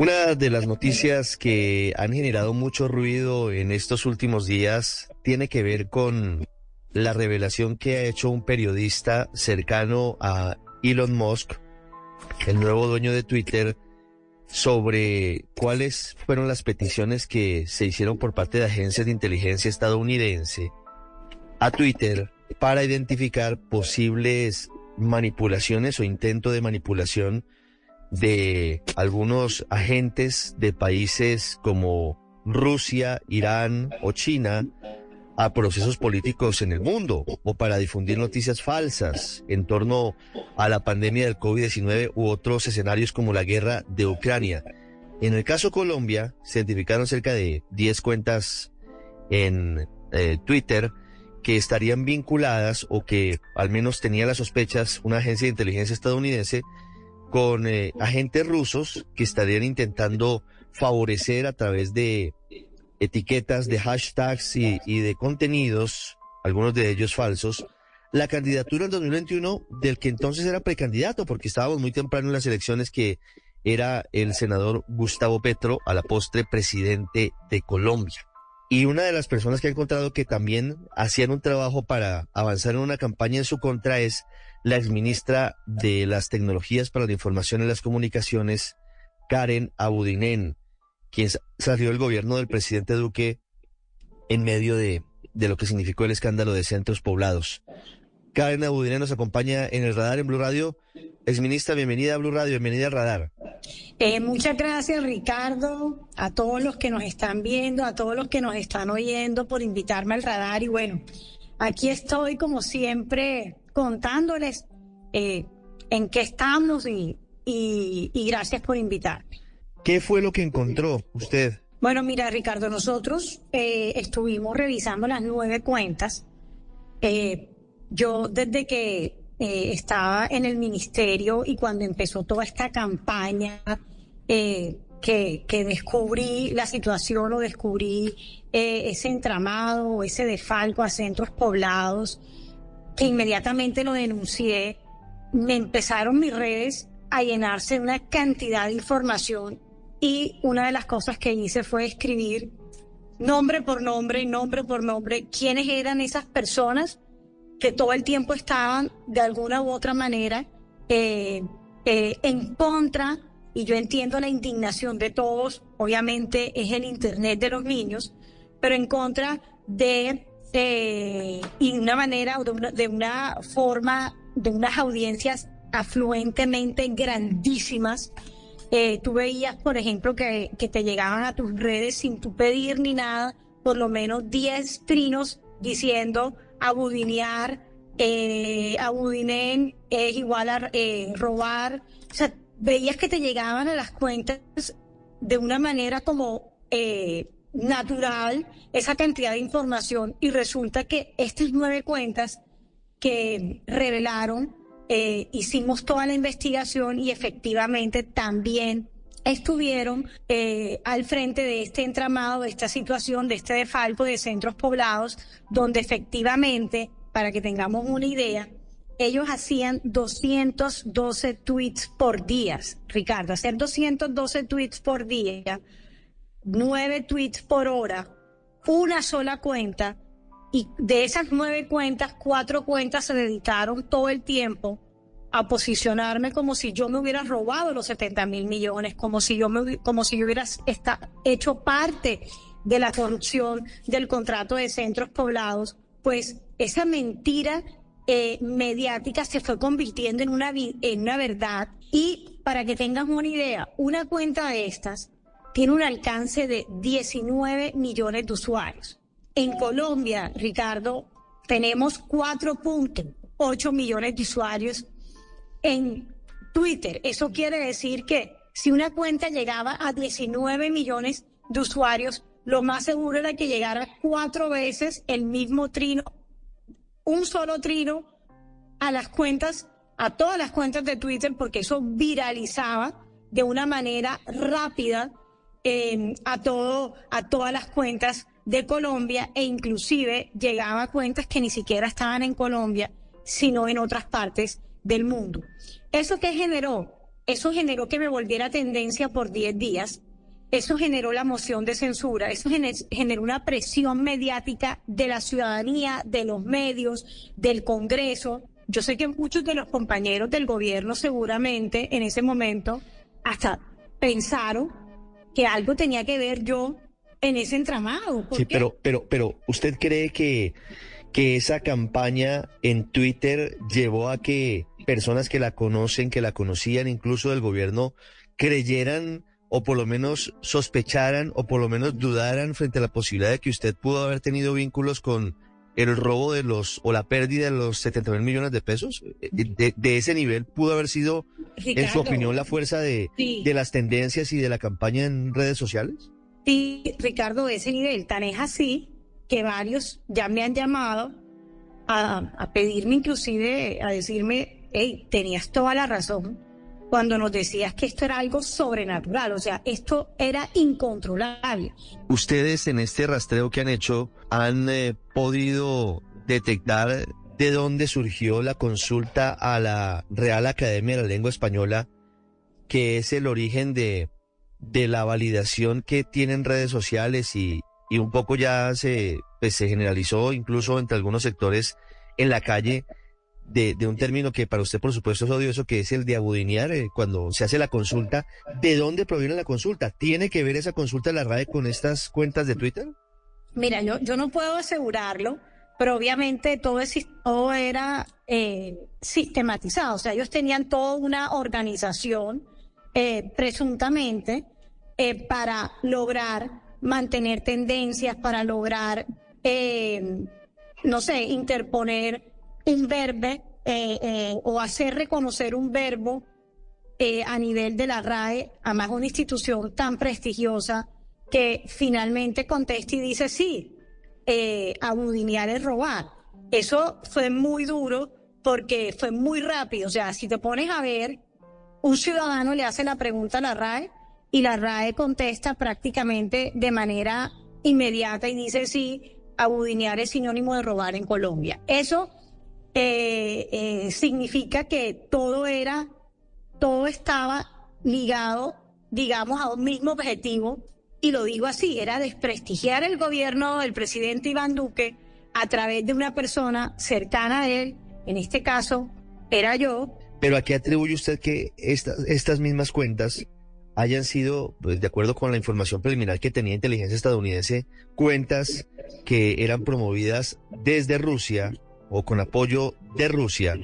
Una de las noticias que han generado mucho ruido en estos últimos días tiene que ver con la revelación que ha hecho un periodista cercano a Elon Musk, el nuevo dueño de Twitter, sobre cuáles fueron las peticiones que se hicieron por parte de agencias de inteligencia estadounidense a Twitter para identificar posibles manipulaciones o intento de manipulación de algunos agentes de países como Rusia, Irán o China a procesos políticos en el mundo o para difundir noticias falsas en torno a la pandemia del COVID-19 u otros escenarios como la guerra de Ucrania. En el caso Colombia, se identificaron cerca de 10 cuentas en eh, Twitter que estarían vinculadas o que al menos tenía las sospechas una agencia de inteligencia estadounidense con eh, agentes rusos que estarían intentando favorecer a través de etiquetas, de hashtags y, de contenidos, algunos de ellos falsos, la candidatura en 2021 del que entonces era precandidato, porque estábamos muy temprano en las elecciones que era el senador Gustavo Petro, a la postre presidente de Colombia. Y una de las personas que ha encontrado que también hacían un trabajo para avanzar en una campaña en su contra es la exministra de las Tecnologías para la Información y las Comunicaciones, Karen Abudinen, quien salió del gobierno del presidente Duque en medio de, lo que significó el escándalo de centros poblados. Karen Abudinen nos acompaña en el radar en Blue Radio. Exministra, bienvenida a Blue Radio, bienvenida al radar. Eh, muchas gracias, Ricardo, a todos los que nos están viendo, a todos los que nos están oyendo por invitarme al radar. Y bueno, aquí estoy como siempre contándoles eh, en qué estamos y, y, gracias por invitarme. ¿Qué fue lo que encontró usted? Bueno, mira, Ricardo, nosotros eh, estuvimos revisando las nueve cuentas. Eh, yo desde que estaba en el ministerio y cuando empezó toda esta campaña que, que, descubrí la situación o descubrí ese entramado, ese defalco a centros poblados, que inmediatamente lo denuncié, me empezaron mis redes a llenarse de una cantidad de información y una de las cosas que hice fue escribir nombre por nombre, nombre por nombre, quiénes eran esas personas que todo el tiempo estaban de alguna u otra manera eh, eh, en contra, y yo entiendo la indignación de todos, obviamente es el Internet de los niños, pero en contra de y de una manera, de una, de una forma, de unas audiencias afluentemente grandísimas. Eh, tú veías, por ejemplo, que, que, te llegaban a tus redes sin tu pedir ni nada, por lo menos 10 trinos diciendo abudinear, eh, abudinen es igual a eh, robar. O sea, veías que te llegaban a las cuentas de una manera como eh, natural esa cantidad de información y resulta que estas nueve cuentas que revelaron, eh, hicimos toda la investigación y efectivamente también estuvieron eh, al frente de este entramado, de esta situación, de este defalco de centros poblados, donde efectivamente, para que tengamos una idea, ellos hacían 212 tweets por día, Ricardo, hacer 212 tweets por día nueve tweets por hora, una sola cuenta, y de esas nueve cuentas, cuatro cuentas se dedicaron todo el tiempo a posicionarme como si yo me hubiera robado los 70 mil millones, como si yo me, como si yo hubiera hecho parte de la corrupción del contrato de centros poblados, pues esa mentira eh, mediática se fue convirtiendo en una, en una verdad. Y para que tengas una idea, una cuenta de estas tiene un alcance de 19 millones de usuarios. En Colombia, Ricardo, tenemos 4.8 millones de usuarios en Twitter. Eso quiere decir que si una cuenta llegaba a 19 millones de usuarios, lo más seguro era que llegara cuatro veces el mismo trino, un solo trino a las cuentas, a todas las cuentas de Twitter, porque eso viralizaba de una manera rápida a todo, a todas las cuentas de Colombia e inclusive llegaba a cuentas que ni siquiera estaban en Colombia, sino en otras partes del mundo. ¿Eso qué generó? eso generó que me volviera tendencia por 10 días. Eso generó la moción de censura, eso generó una presión mediática de la ciudadanía, de los medios, del Congreso. Yo sé que muchos de los compañeros del gobierno seguramente en ese momento hasta pensaron que algo tenía que ver yo en ese entramado. sí, pero, pero, pero, ¿usted cree que, que esa campaña en Twitter llevó a que personas que la conocen, que la conocían incluso del gobierno, creyeran o por lo menos sospecharan o por lo menos dudaran frente a la posibilidad de que usted pudo haber tenido vínculos con el robo de los o la pérdida de los 70 mil millones de pesos? Eh, de, ese nivel pudo haber sido, en su opinión, la fuerza de, de las tendencias y de la campaña en redes sociales? Sí, Ricardo, ese nivel. Tan es así que varios ya me han llamado a, a pedirme inclusive, a decirme, hey, tenías toda la razón cuando nos decías que esto era algo sobrenatural, o sea, esto era incontrolable. Ustedes en este rastreo que han hecho han eh, podido detectar de dónde surgió la consulta a la Real Academia de la Lengua Española, que es el origen de de la validación que tienen redes sociales y, y un poco ya se, pues, se generalizó incluso entre algunos sectores en la calle de, de, un término que para usted por supuesto es odioso, que es el de abudinear eh, cuando se hace la consulta. ¿De dónde proviene la consulta? ¿Tiene que ver esa consulta de la RAE con estas cuentas de Twitter? Mira, yo, yo no puedo asegurarlo, pero obviamente todo, todo era eh, sistematizado. O sea, ellos tenían toda una organización eh, presuntamente eh, para lograr mantener tendencias, para lograr, eh, no sé, interponer un verbo o hacer reconocer un verbo a nivel de la RAE, además una institución tan prestigiosa que finalmente contesta y dice sí, abudinear es robar. Eso fue muy duro porque fue muy rápido. O sea, si te pones a ver un ciudadano le hace la pregunta a la RAE y la RAE contesta prácticamente de manera inmediata y dice sí, abudinear es sinónimo de robar en Colombia. Eso eh, eh, significa que todo era, todo estaba ligado, digamos, a un mismo objetivo, y lo digo así, era desprestigiar el gobierno del presidente Iván Duque a través de una persona cercana a él, en este caso era yo, pero ¿a qué atribuye usted que estas mismas cuentas hayan sido, pues, de acuerdo con la información preliminar que tenía inteligencia estadounidense, cuentas que eran promovidas desde Rusia o con apoyo de Rusia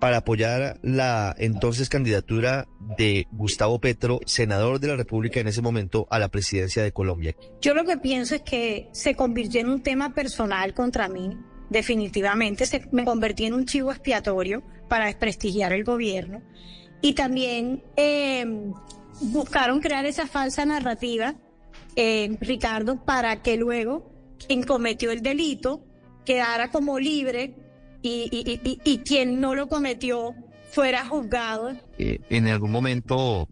para apoyar la entonces candidatura de Gustavo Petro, senador de la República en ese momento, a la presidencia de Colombia? Yo lo que pienso es que se convirtió en un tema personal contra mí definitivamente se, me convertí en un chivo expiatorio para desprestigiar el gobierno. Y también em, buscaron crear esa falsa narrativa, eh, Ricardo, para que luego quien cometió el delito quedara como libre y, y, quien no lo cometió fuera juzgado. Eh, en algún momento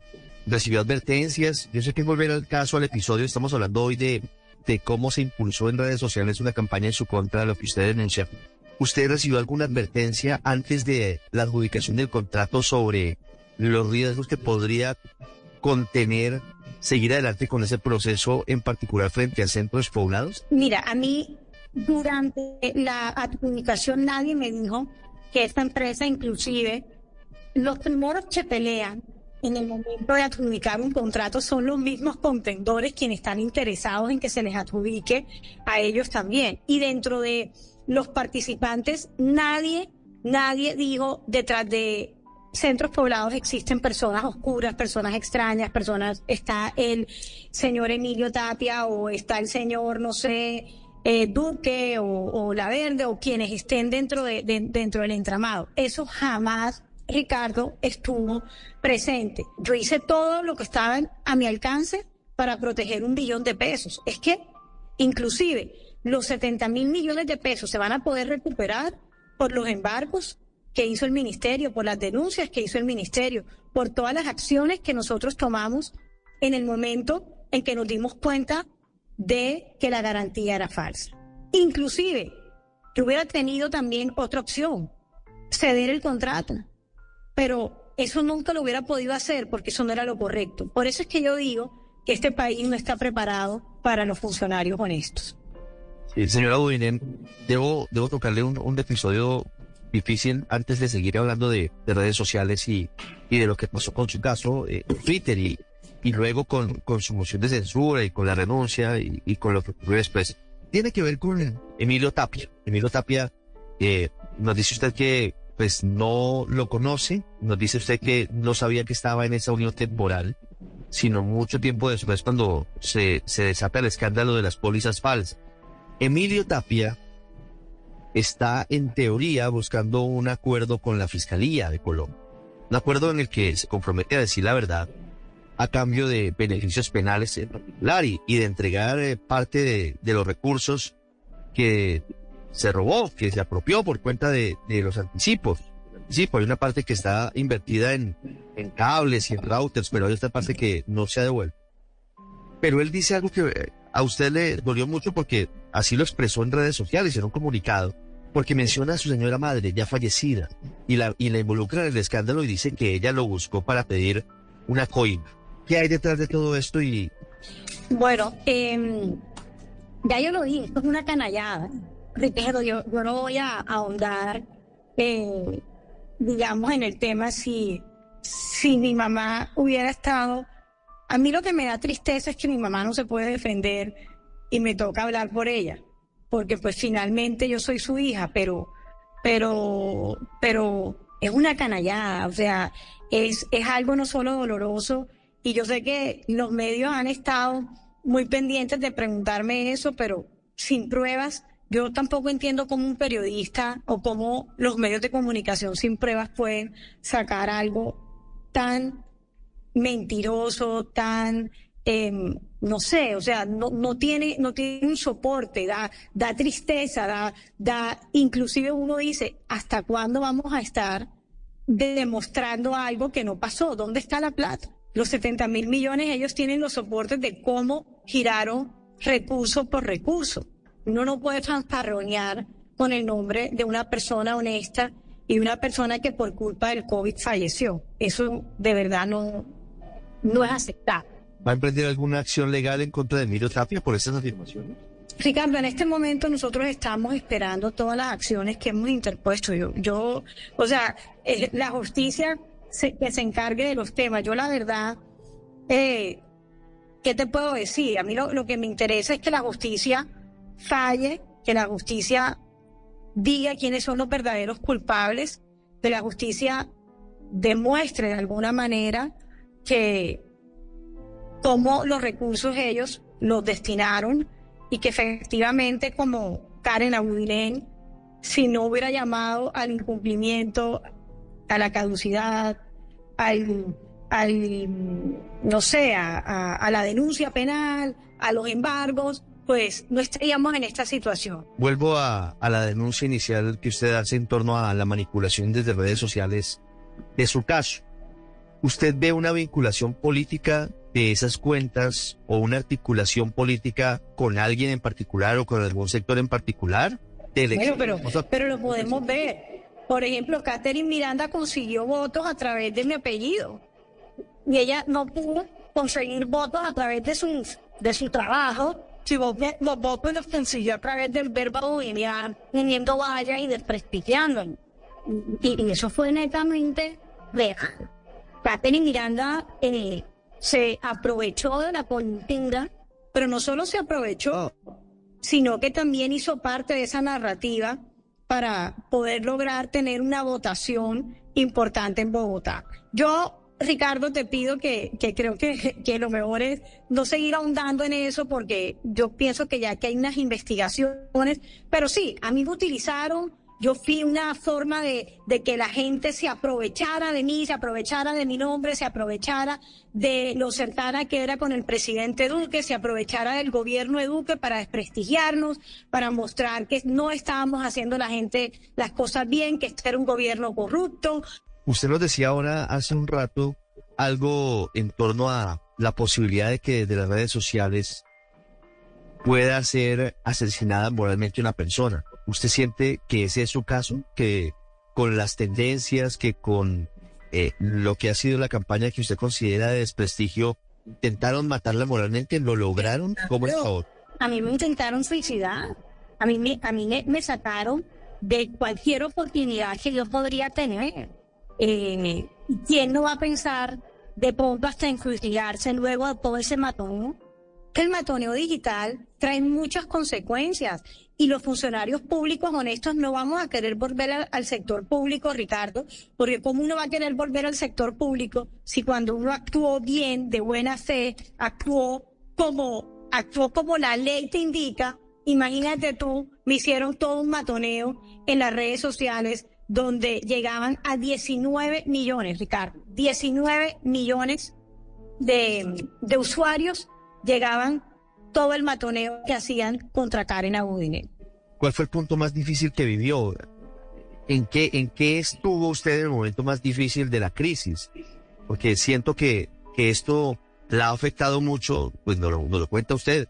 recibió advertencias. Yo sé que volver al caso, al episodio, estamos hablando hoy de de cómo se impulsó en redes sociales una campaña en su contra de lo que usted denuncia. ¿Usted recibió alguna advertencia antes de la adjudicación del contrato sobre los riesgos que podría contener seguir adelante con ese proceso, en particular frente a centros poblados? Mira, a mí durante la adjudicación nadie me dijo que esta empresa inclusive los primeros que pelean en el momento de adjudicar un contrato son los mismos contendores quienes están interesados en que se les adjudique a ellos también. Y dentro de los participantes, nadie, nadie dijo detrás de centros poblados existen personas oscuras, personas extrañas, personas, está el señor Emilio Tapia o está el señor, no sé, eh, Duque o, La Verde o quienes estén dentro, de, dentro del entramado. Eso jamás Ricardo estuvo presente. Yo hice todo lo que estaba a mi alcance para proteger un billón de pesos. Es que, inclusive, los 70 mil millones de pesos se van a poder recuperar por los embargos que hizo el ministerio, por las denuncias que hizo el ministerio, por todas las acciones que nosotros tomamos en el momento en que nos dimos cuenta de que la garantía era falsa. Inclusive, yo hubiera tenido también otra opción, ceder el contrato pero eso nunca lo hubiera podido hacer porque eso no era lo correcto. Por eso es que yo digo que este país no está preparado para los funcionarios honestos. Sí, señora Budinen, debo, debo tocarle un, episodio difícil antes de seguir hablando de, redes sociales y, y, de lo que pasó con su caso eh, Twitter y, y luego con, con su moción de censura y con la renuncia y, y con lo que ocurrió después. Tiene que ver con Emilio Tapia. Emilio Tapia, eh, nos dice usted que pues no lo conoce, nos dice usted que no sabía que estaba en esa unión temporal, sino mucho tiempo después cuando se, se desata el escándalo de las pólizas falsas. Emilio Tapia está en teoría buscando un acuerdo con la Fiscalía de Colombia, un acuerdo en el que se compromete a decir la verdad a cambio de beneficios penales en particular y, de entregar eh, parte de, los recursos que se robó, que se apropió por cuenta de, los anticipos. Sí, hay una parte que está invertida en, en cables y en routers, pero hay otra parte que no se ha devuelto. Pero él dice algo que eh, a usted le dolió mucho porque así lo expresó en redes sociales, en un comunicado, porque menciona a su señora madre ya fallecida y la, y la involucra en el escándalo y dice que ella lo buscó para pedir una coima. ¿Qué hay detrás de todo esto? Y... Bueno, em, ya yo lo dije, esto es una canallada. Ricardo, yo, yo no voy a ahondar, eh, digamos, en el tema si, si mi mamá hubiera estado... A mí lo que me da tristeza es que mi mamá no se puede defender y me toca hablar por ella, porque pues finalmente yo soy su hija, pero, pero, pero es una canallada, o sea, es, es algo no solo doloroso, y yo sé que los medios han estado muy pendientes de preguntarme eso, pero sin pruebas, yo tampoco entiendo cómo un periodista o cómo los medios de comunicación sin pruebas pueden sacar algo tan mentiroso, tan, em, no sé, o sea, no, no, tiene, no tiene un soporte, da, da tristeza, da, da, inclusive uno dice, ¿hasta cuándo vamos a estar demostrando algo que no pasó? ¿Dónde está la plata? Los 70 mil millones, ellos tienen los soportes de cómo giraron recurso por recurso. Uno no puede fanfarronear con el nombre de una persona honesta y una persona que por culpa del COVID falleció. Eso de verdad no, no es aceptable. ¿Va a emprender alguna acción legal en contra de Emilio Tapia por esas afirmaciones? Ricardo, en este momento nosotros estamos esperando todas las acciones que hemos interpuesto. Yo, yo o sea, eh, la justicia que se encargue de los temas. Yo la verdad, eh, ¿qué te puedo decir? A mí lo, lo que me interesa es que la justicia falle, que la justicia diga quiénes son los verdaderos culpables, que la justicia demuestre de alguna manera que cómo los recursos ellos los destinaron y que efectivamente como Karen Abudilén, si no hubiera llamado al incumplimiento a la caducidad, al, no sé, a, la denuncia penal, a los embargos, pues no estaríamos en esta situación. Vuelvo a, a, la denuncia inicial que usted hace en torno a la manipulación desde redes sociales de su caso. ¿Usted ve una vinculación política de esas cuentas o una articulación política con alguien en particular o con algún sector en particular? Bueno, pero, pero lo podemos ver. Por ejemplo, Catherine Miranda consiguió votos a través de mi apellido y ella no pudo conseguir votos a través de su, de su trabajo. Si vos los votos los consiguió a través del verbo William, teniendo vaya y desprestigiando. Y, eso fue netamente real. Catherine Miranda eh, se aprovechó de la coyuntura, pero no solo se aprovechó, sino que también hizo parte de esa narrativa para poder lograr tener una votación importante en Bogotá. Yo, Ricardo, te pido que, que creo que, que lo mejor es no seguir ahondando en eso porque yo pienso que ya que hay unas investigaciones, pero sí, a mí me utilizaron yo fui una forma de, que la gente se aprovechara de mí, se aprovechara de mi nombre, se aprovechara de lo cercana que era con el presidente Duque, se aprovechara del gobierno de Duque para desprestigiarnos, para mostrar que no estábamos haciendo la gente las cosas bien, que este era un gobierno corrupto. Usted nos decía ahora hace un rato algo en torno a la posibilidad de que desde las redes sociales pueda ser asesinada moralmente una persona. ¿Usted siente que ese es su caso? ¿Que con las tendencias, que con eh, lo que ha sido la campaña que usted considera de desprestigio, intentaron matarla moralmente, lo lograron, ¿cómo es favor? A mí me intentaron suicidar, a mí me, a mí me, sacaron de cualquier oportunidad que yo podría tener. Eh, ¿Quién no va a pensar de pronto hasta en luego de todo ese matón? Que el matoneo digital trae muchas consecuencias y los funcionarios públicos honestos no vamos a querer volver al, sector público, Ricardo, porque ¿cómo uno va a querer volver al sector público si cuando uno actuó bien, de buena fe, actuó como, actuó como la ley te indica? Imagínate tú, me hicieron todo un matoneo en las redes sociales donde llegaban a 19 millones, Ricardo, 19 millones de, de usuarios llegaban todo el matoneo que hacían contra Karen Abudine. ¿Cuál fue el punto más difícil que vivió? ¿En qué, ¿En qué estuvo usted en el momento más difícil de la crisis? Porque siento que, que esto la ha afectado mucho, pues nos lo, lo cuenta usted,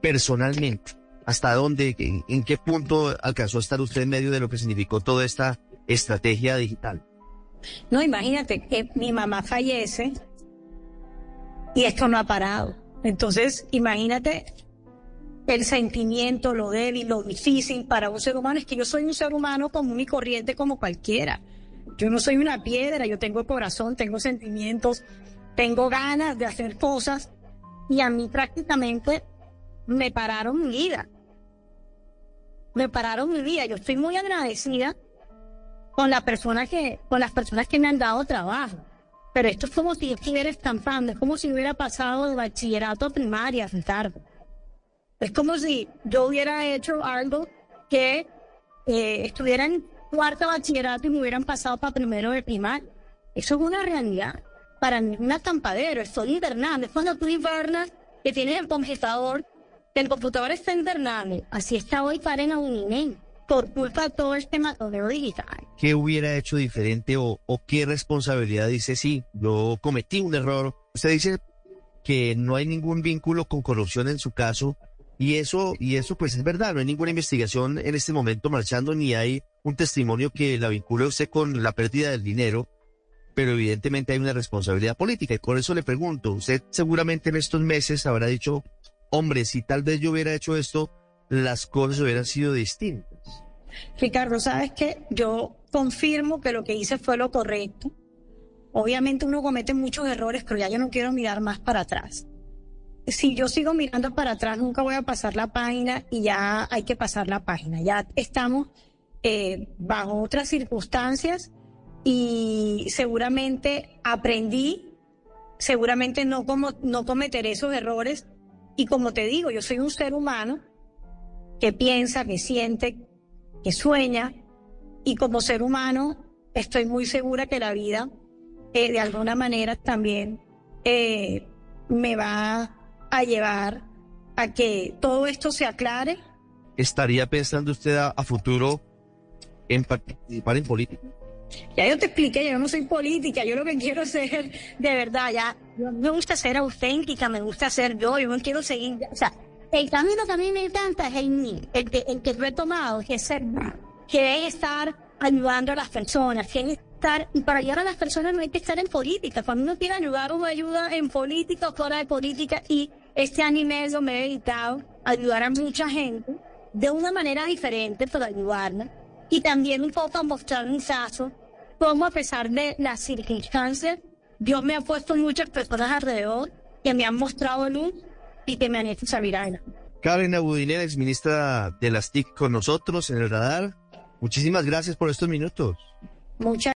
personalmente. ¿Hasta dónde, en, qué punto alcanzó a estar usted en medio de lo que significó toda esta estrategia digital? No, imagínate que mi mamá fallece y esto no ha parado. Entonces, imagínate el sentimiento, lo débil, lo difícil para un ser humano. Es que yo soy un ser humano común y corriente como cualquiera. Yo no soy una piedra, yo tengo corazón, tengo sentimientos, tengo ganas de hacer cosas y a mí prácticamente me pararon mi vida. Me pararon mi vida. Yo estoy muy agradecida con la persona que, con las personas que me han dado trabajo. Pero esto es como si estuviera estampando, es como si hubiera pasado de bachillerato a primaria, Ricardo. Es como si yo hubiera hecho algo que eh, estuviera en cuarto bachillerato y me hubieran pasado para primero de primaria. Eso es una realidad. Para mí es un acampadero, estoy invernando. Es cuando tú invernas que tienes el computador, el computador está invernando. Así está hoy Karen Auninen por culpa de todo este matoneo digital. ¿Qué hubiera hecho diferente o, qué responsabilidad dice sí, yo cometí un error? Usted dice que no hay ningún vínculo con corrupción en su caso y eso y eso pues es verdad, no hay ninguna investigación en este momento marchando ni hay un testimonio que la vincule usted con la pérdida del dinero, pero evidentemente hay una responsabilidad política y por eso le pregunto, usted seguramente en estos meses habrá dicho, hombre, si tal vez yo hubiera hecho esto, las cosas hubieran sido distintas. Ricardo, sabes que yo confirmo que lo que hice fue lo correcto. Obviamente uno comete muchos errores, pero ya yo no quiero mirar más para atrás. Si yo sigo mirando para atrás, nunca voy a pasar la página y ya hay que pasar la página. Ya estamos eh, bajo otras circunstancias y seguramente aprendí, seguramente no, como, no cometeré esos errores. Y como te digo, yo soy un ser humano que piensa, que siente, que sueña y como ser humano estoy muy segura que la vida eh, de alguna manera también eh, me va a llevar a que todo esto se aclare. ¿Estaría pensando usted a, futuro en participar en política? Ya yo te expliqué, yo no soy política, yo lo que quiero ser de verdad, ya, me gusta ser auténtica, me gusta ser yo, yo no quiero seguir, o sea, el camino que a mí me encanta es el, el que, el que he tomado, que es ser, que es estar ayudando a las personas, que es estar, para ayudar a las personas no hay que estar en política. Cuando uno quiere ayudar, uno ayuda en política fuera de política, y este año y medio me he dedicado a ayudar a mucha gente de una manera diferente para ayudarla, y también un poco a mostrar un caso, cómo a pesar de las circunstancias, Dios me ha puesto muchas personas alrededor que me han mostrado luz y que me han hecho salir Karen Abudiner, ex ministra de las TIC con nosotros en el radar. Muchísimas gracias por estos minutos. Muchas